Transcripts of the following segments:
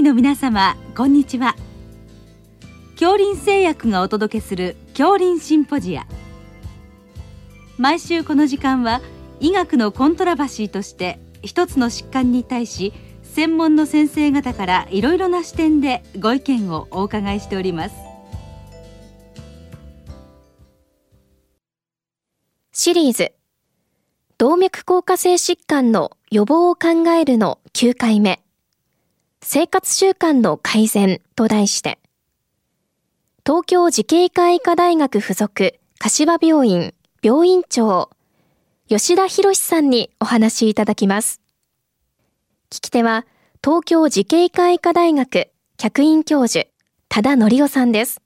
位の皆様こんにちは。恐林製薬がお届けする恐林シンポジア。毎週この時間は医学のコントラバシーとして一つの疾患に対し専門の先生方からいろいろな視点でご意見をお伺いしております。シリーズ。動脈硬化性疾患の予防を考えるの9回目。生活習慣の改善と題して東京慈恵会医科大学附属柏病院病院長吉田博さんにお話しいただきます。聞き手は東京慈恵会医科大学客員教授多田則夫さんです。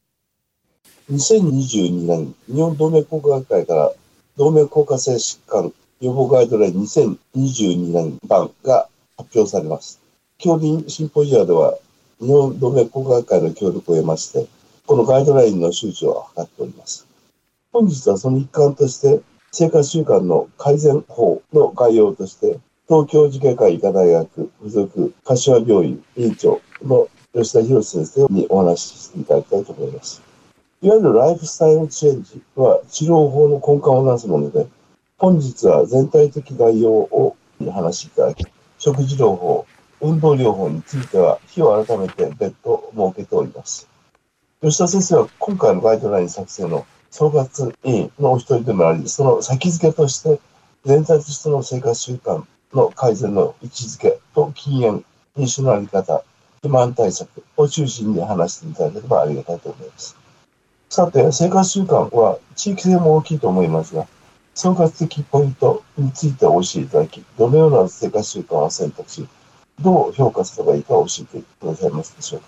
2022年日本動脈硬化学会から動脈硬化性疾患予防ガイドライン2022年版が発表されます。教林シンポジアでは日本動脈硬化学会の協力を得まして、このガイドラインの周知を図っております。本日はその一環として、生活習慣の改善法の概要として、東京慈恵会医科大学附属柏病院院長の吉田博先生にお話ししていただきたいと思います。いわゆるライフスタイルチェンジは治療法の根幹をなすもので、本日は全体的概要を話しいただき、食事療法、運動療法については、日を改めて別途設けております。吉田先生は今回のガイドライン作成の総括委員のお一人でもあり、その先付けとして、全体としての生活習慣の改善の位置づけと禁煙、飲酒のあり方、肥満対策を中心に話していただければありがたいと思います。さて、生活習慣は地域性も大きいと思いますが、総括的ポイントについてお教えいただき、どのような生活習慣を選択し、どう評価すればいいか教えてくださいますでしょうか？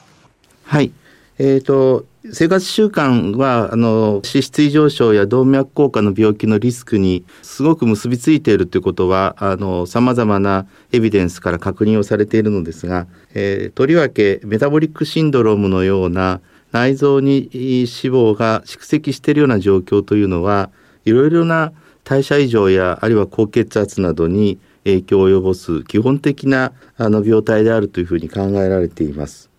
はい。えっ、ー、と、生活習慣は、あの、脂質異常症や動脈硬化の病気のリスクにすごく結びついているということは、あの、様々なエビデンスから確認をされているのですが、えー、とりわけメタボリックシンドロームのような内臓に脂肪が蓄積しているような状況というのは、いろいろな代謝異常やあるいは高血圧などに影響を及ぼす基本的なあの病態であるというふうに考えられています。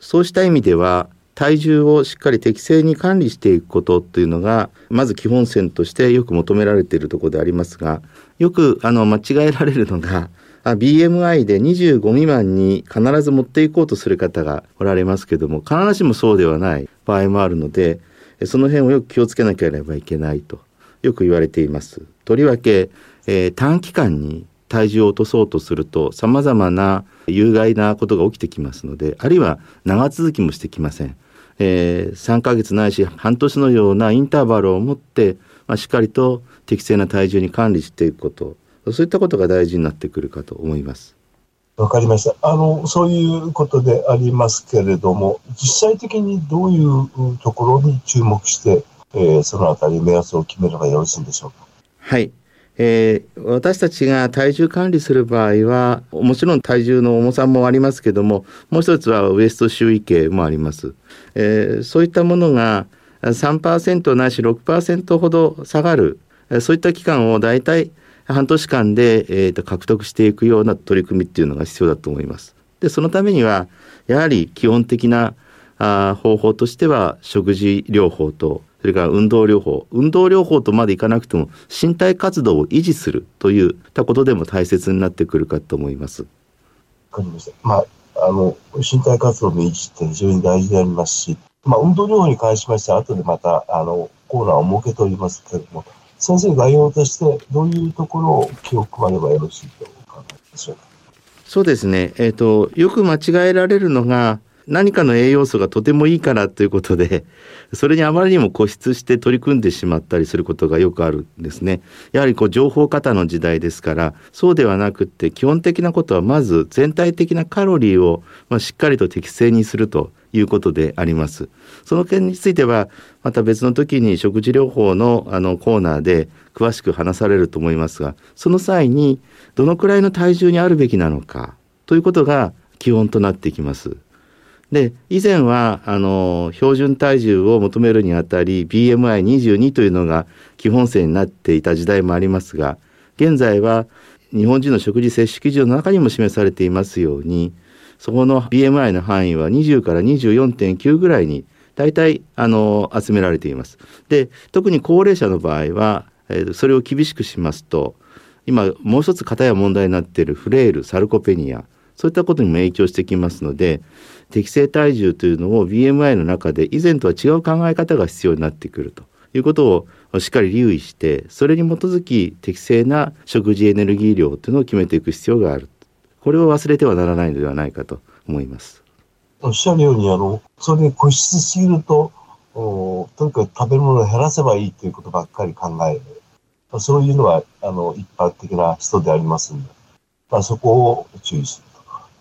そうした意味では体重をしっかり適正に管理していくことというのがまず基本線としてよく求められているところでありますがよくあの間違えられるのが BMI で25未満に必ず持っていこうとする方がおられますけども必ずしもそうではない場合もあるのでその辺をよく気をつけなければいけないとよく言われています。とりわけ、えー、短期間に体重を落とそうとすると様々な有害なことが起きてきますのであるいは長続きもしてきません、えー、3ヶ月ないし半年のようなインターバルを持って、まあ、しっかりと適正な体重に管理していくことそういったことが大事になってくるかと思いますわかりました。あの、そういうことでありますけれども、実際的にどういうところに注目して、えー、そのあたり目安を決めればよろしいんでしょうか？はい。えー、私たちが体重管理する場合はもちろん体重の重さもありますけどももう一つはウエスト周囲系もあります、えー、そういったものが3%ないし6%ほど下がるそういった期間を大体半年間で、えーと、獲得していくような取り組みっていうのが必要だと思います。でそのためにはやはり基本的なあ方法としては食事療法とそれから運動療法運動療法とまでいかなくても身体活動を維持するといったことでも大切になってくるかと思います。わかりました。まあ、あの、身体活動の維持って非常に大事でありますし、まあ、運動療法に関しましては、後でまた、あの、コーナーを設けておりますけれども、先生概要としてどういうところを気を配ればよろしいとお考えでしょうか？そうですね。えっ、ー、と、よく間違えられるのが、何かの栄養素がとてもいいからということでそれにあまりにも固執して取り組んでしまったりすることがよくあるんですね。やはりこう情報過多の時代ですからそうではなくって基本的なことはまず全体的なカロリーをまあしっかりと適正にするということであります。その件についてはまた別の時に食事療法のあのコーナーで詳しく話されると思いますがその際にどのくらいの体重にあるべきなのかということが基本となってきます。で以前はあの標準体重を求めるにあたり BMI22 というのが基本線になっていた時代もありますが現在は日本人の食事摂取基準の中にも示されていますようにそこの BMI の範囲は20から24.9ぐらいに大体あの集められています。で特に高齢者の場合は、えー、それを厳しくしますと今もう一つ片や問題になっているフレイルサルコペニアそういったことにも影響してきますので適正体重というのを BMI の中で以前とは違う考え方が必要になってくるということをしっかり留意してそれに基づき適正な食事エネルギー量というのを決めていく必要があるこれを忘れてはならないのではないかと思います。おっしゃるようにあのそれに固執すぎるとおとにかく食べるものを減らせばいいということばっかり考えるそういうのはあの一般的な人でありますので、まあ、そこを注意する。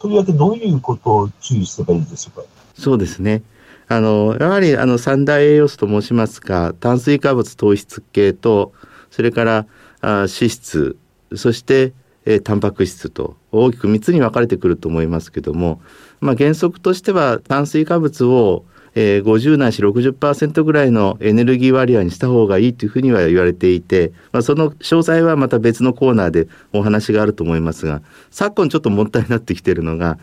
とりわけどういうことを注意すればいいでしょうか？そうですね。あのやはりあの三大栄養素と申しますか炭水化物糖質系とそれからあ脂質そしてえー、タンパク質と大きく3つに分かれてくると思いますけども、まあ、原則としては炭水化物をえー、50ないし60%ぐらいのエネルギー割合にした方がいいというふうには言われていて、まあ、その詳細はまた別のコーナーでお話があると思いますが昨今ちょっと問題になってきているのが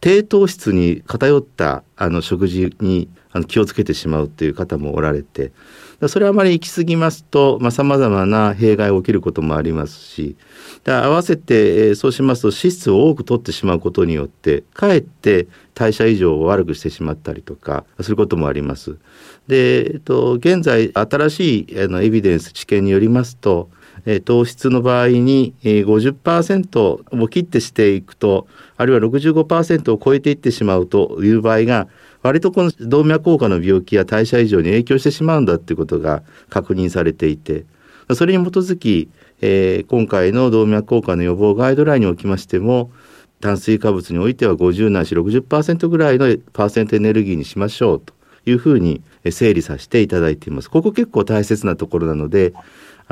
低糖質に偏ったあの食事にあの気をつけてしまうという方もおられてそれはあまり行き過ぎますとさまざ、まな弊害が起きることもありますしだ合わせて、えー、そうしますと脂質を多く取ってしまうことによってかえって代謝異常を悪くしてしまったりとかすることもあります。で、えっと、現在新しいあのエビデンス知見によりますとえ糖質の場合に、えー、50%を切ってしていくとあるいは65%を超えていってしまうという場合が割とこの動脈硬化の病気や代謝異常に影響してしまうんだっていうことが確認されていてそれに基づき、えー、今回の動脈硬化の予防ガイドラインにおきましても炭水化物においては50ないし60%ぐらいのパーセントエネルギーにしましょうというふうに整理させていただいています。ここ結構大切なところなので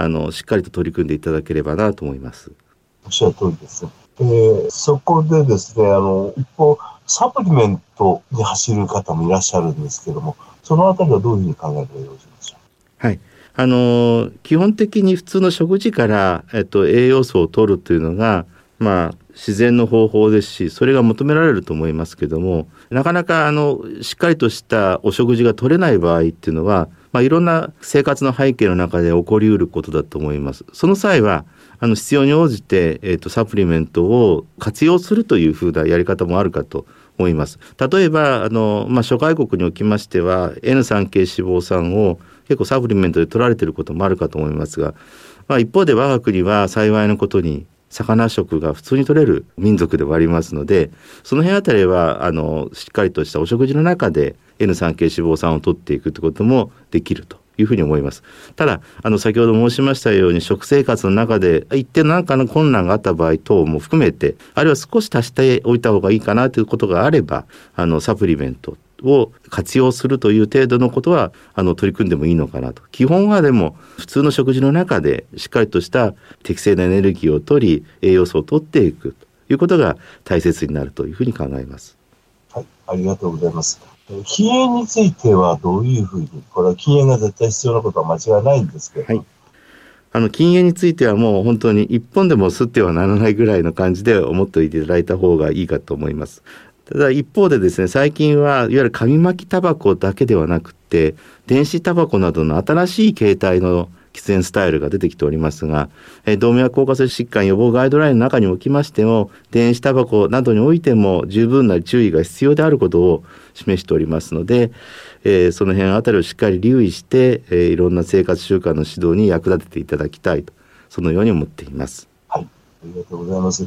あのしっかりと取り組んでいただければなと思います。おっしゃる通りです。えー、そこでですね、あの一方サプリメントで走る方もいらっしゃるんですけども、そのあたりはどういうふうに考えればよろしいでしょうはい。あの基本的に普通の食事から、えっと、栄養素を取るというのが、まあ、自然の方法ですしそれが求められると思いますけどもなかなかあのしっかりとしたお食事が取れない場合っていうのは、まあ、いろんな生活の背景の中で起こりうることだと思います。その際はあの必要に応じて、えーと、サプリメントを活用するというふうなやり方もあるかと思います。例えばあの、まあ、諸外国におきましては N3 系脂肪酸を結構サプリメントで取られていることもあるかと思いますが、まあ、一方で我が国は幸いのことに魚食が普通に取れる民族ではありますのでその辺あたりはあのしっかりとしたお食事の中で N3 系脂肪酸を取っていくということもできるというふうに思います。ただあの先ほど申しましたように食生活の中で一定何かの困難があった場合等も含めてあるいは少し足しておいた方がいいかなということがあればあのサプリメントを活用するという程度のことはあの取り組んでもいいのかなと基本はでも普通の食事の中でしっかりとした適正なエネルギーを取り栄養素を取っていくということが大切になるというふうに考えます。はい、ありがとうございます。禁煙についてはどういうふうに、これは禁煙が絶対必要なことは間違いないんですけど、はい、あの禁煙についてはもう本当に一本でも吸ってはならないぐらいの感じで思っておいていただいた方がいいかと思います。ただ一方でですね最近はいわゆる紙巻きタバコだけではなくて電子タバコなどの新しい形態の喫煙スタイルが出てきておりますが、え動脈硬化性疾患予防ガイドラインの中におきましても電子タバコなどにおいても十分な注意が必要であることを示しておりますので、えー、その辺あたりをしっかり留意して、えー、いろんな生活習慣の指導に役立てていただきたいとそのように思っています。はい、ありがとうございます。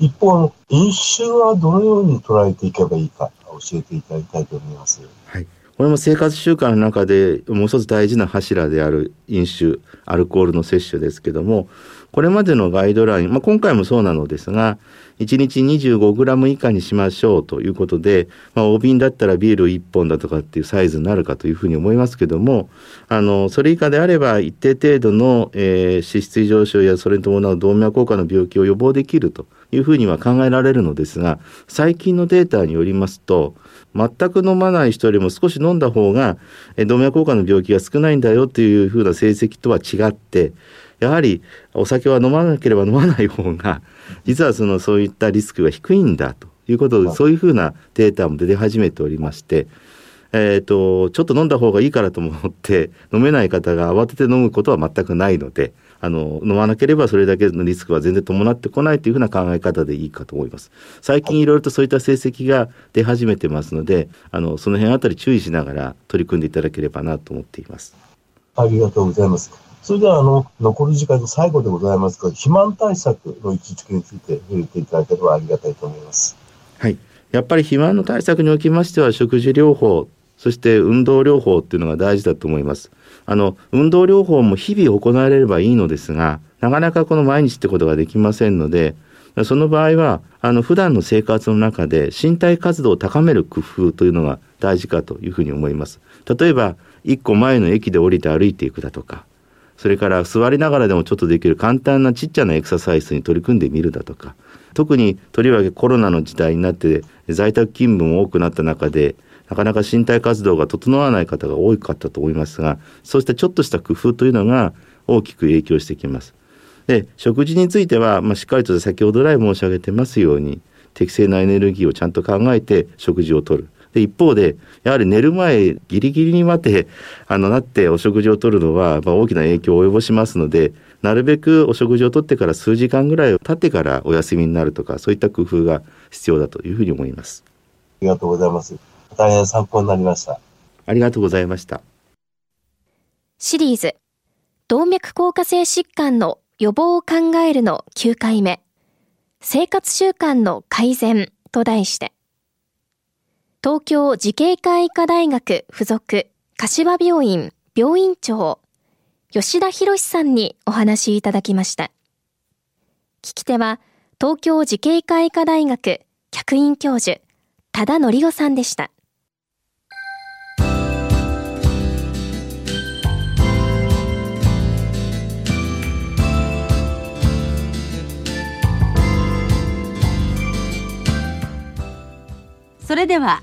一方、飲酒はどのように捉えていけばいいか教えていただきたいと思います。はい。これも生活習慣の中でもう一つ大事な柱である飲酒アルコールの摂取ですけどもこれまでのガイドライン、まあ、今回もそうなのですが1日 25g 以下にしましょうということで、まあ、お瓶だったらビール1本だとかっていうサイズになるかというふうに思いますけどもあのそれ以下であれば一定程度の、えー、脂質異常症やそれに伴う動脈硬化の病気を予防できるというふうには考えられるのですが最近のデータによりますと全く飲まない人よりも少し飲んだ方が動脈硬化の病気が少ないんだよというふうな成績とは違ってやはりお酒は飲まなければ飲まない方が実はそのそういったリスクが低いんだということで、そういうふうなデータも出始めておりまして、えーと、ちょっと飲んだ方がいいからと思って飲めない方が慌てて飲むことは全くないのであの飲まなければそれだけのリスクは全然伴ってこないというふうな考え方でいいかと思います。最近いろいろとそういった成績が出始めてますのであのその辺あたり注意しながら取り組んでいただければなと思っています。ありがとうございますそれではあの残り時間の最後でございますが肥満対策の位置づけについて触れていただければありがたいと思いますはいやっぱり肥満の対策におきましては食事療法そして運動療法っていうのが大事だと思います。あの運動療法も日々行われればいいのですがなかなかこの毎日ってことができませんのでその場合はあの普段の生活の中で身体活動を高める工夫というのが大事かというふうに思います。例えば一個前の駅で降りて歩いていくだとかそれから座りながらでもちょっとできる簡単なちっちゃなエクササイズに取り組んでみるだとか特にとりわけコロナの時代になって在宅勤務も多くなった中でなかなか身体活動が整わない方が多かったと思いますがそうしたちょっとした工夫というのが大きく影響してきます。で食事については、まあ、しっかりと先ほど来申し上げてますように適正なエネルギーをちゃんと考えて食事をとる。で一方でやはり寝る前ギリギリに待ってあのなってお食事をとるのは、まあ、大きな影響を及ぼしますのでなるべくお食事をとってから数時間ぐらい経ってからお休みになるとかそういった工夫が必要だというふうに思います。ありがとうございます。大変参考になりました。ありがとうございました。シリーズ、動脈硬化性疾患の予防を考えるの9回目、生活習慣の改善と題して、東京慈恵会医科大学附属柏病院病院長、吉田博さんにお話いただきました。聞き手は、東京慈恵会医科大学客員教授、多田則夫さんでした。それでは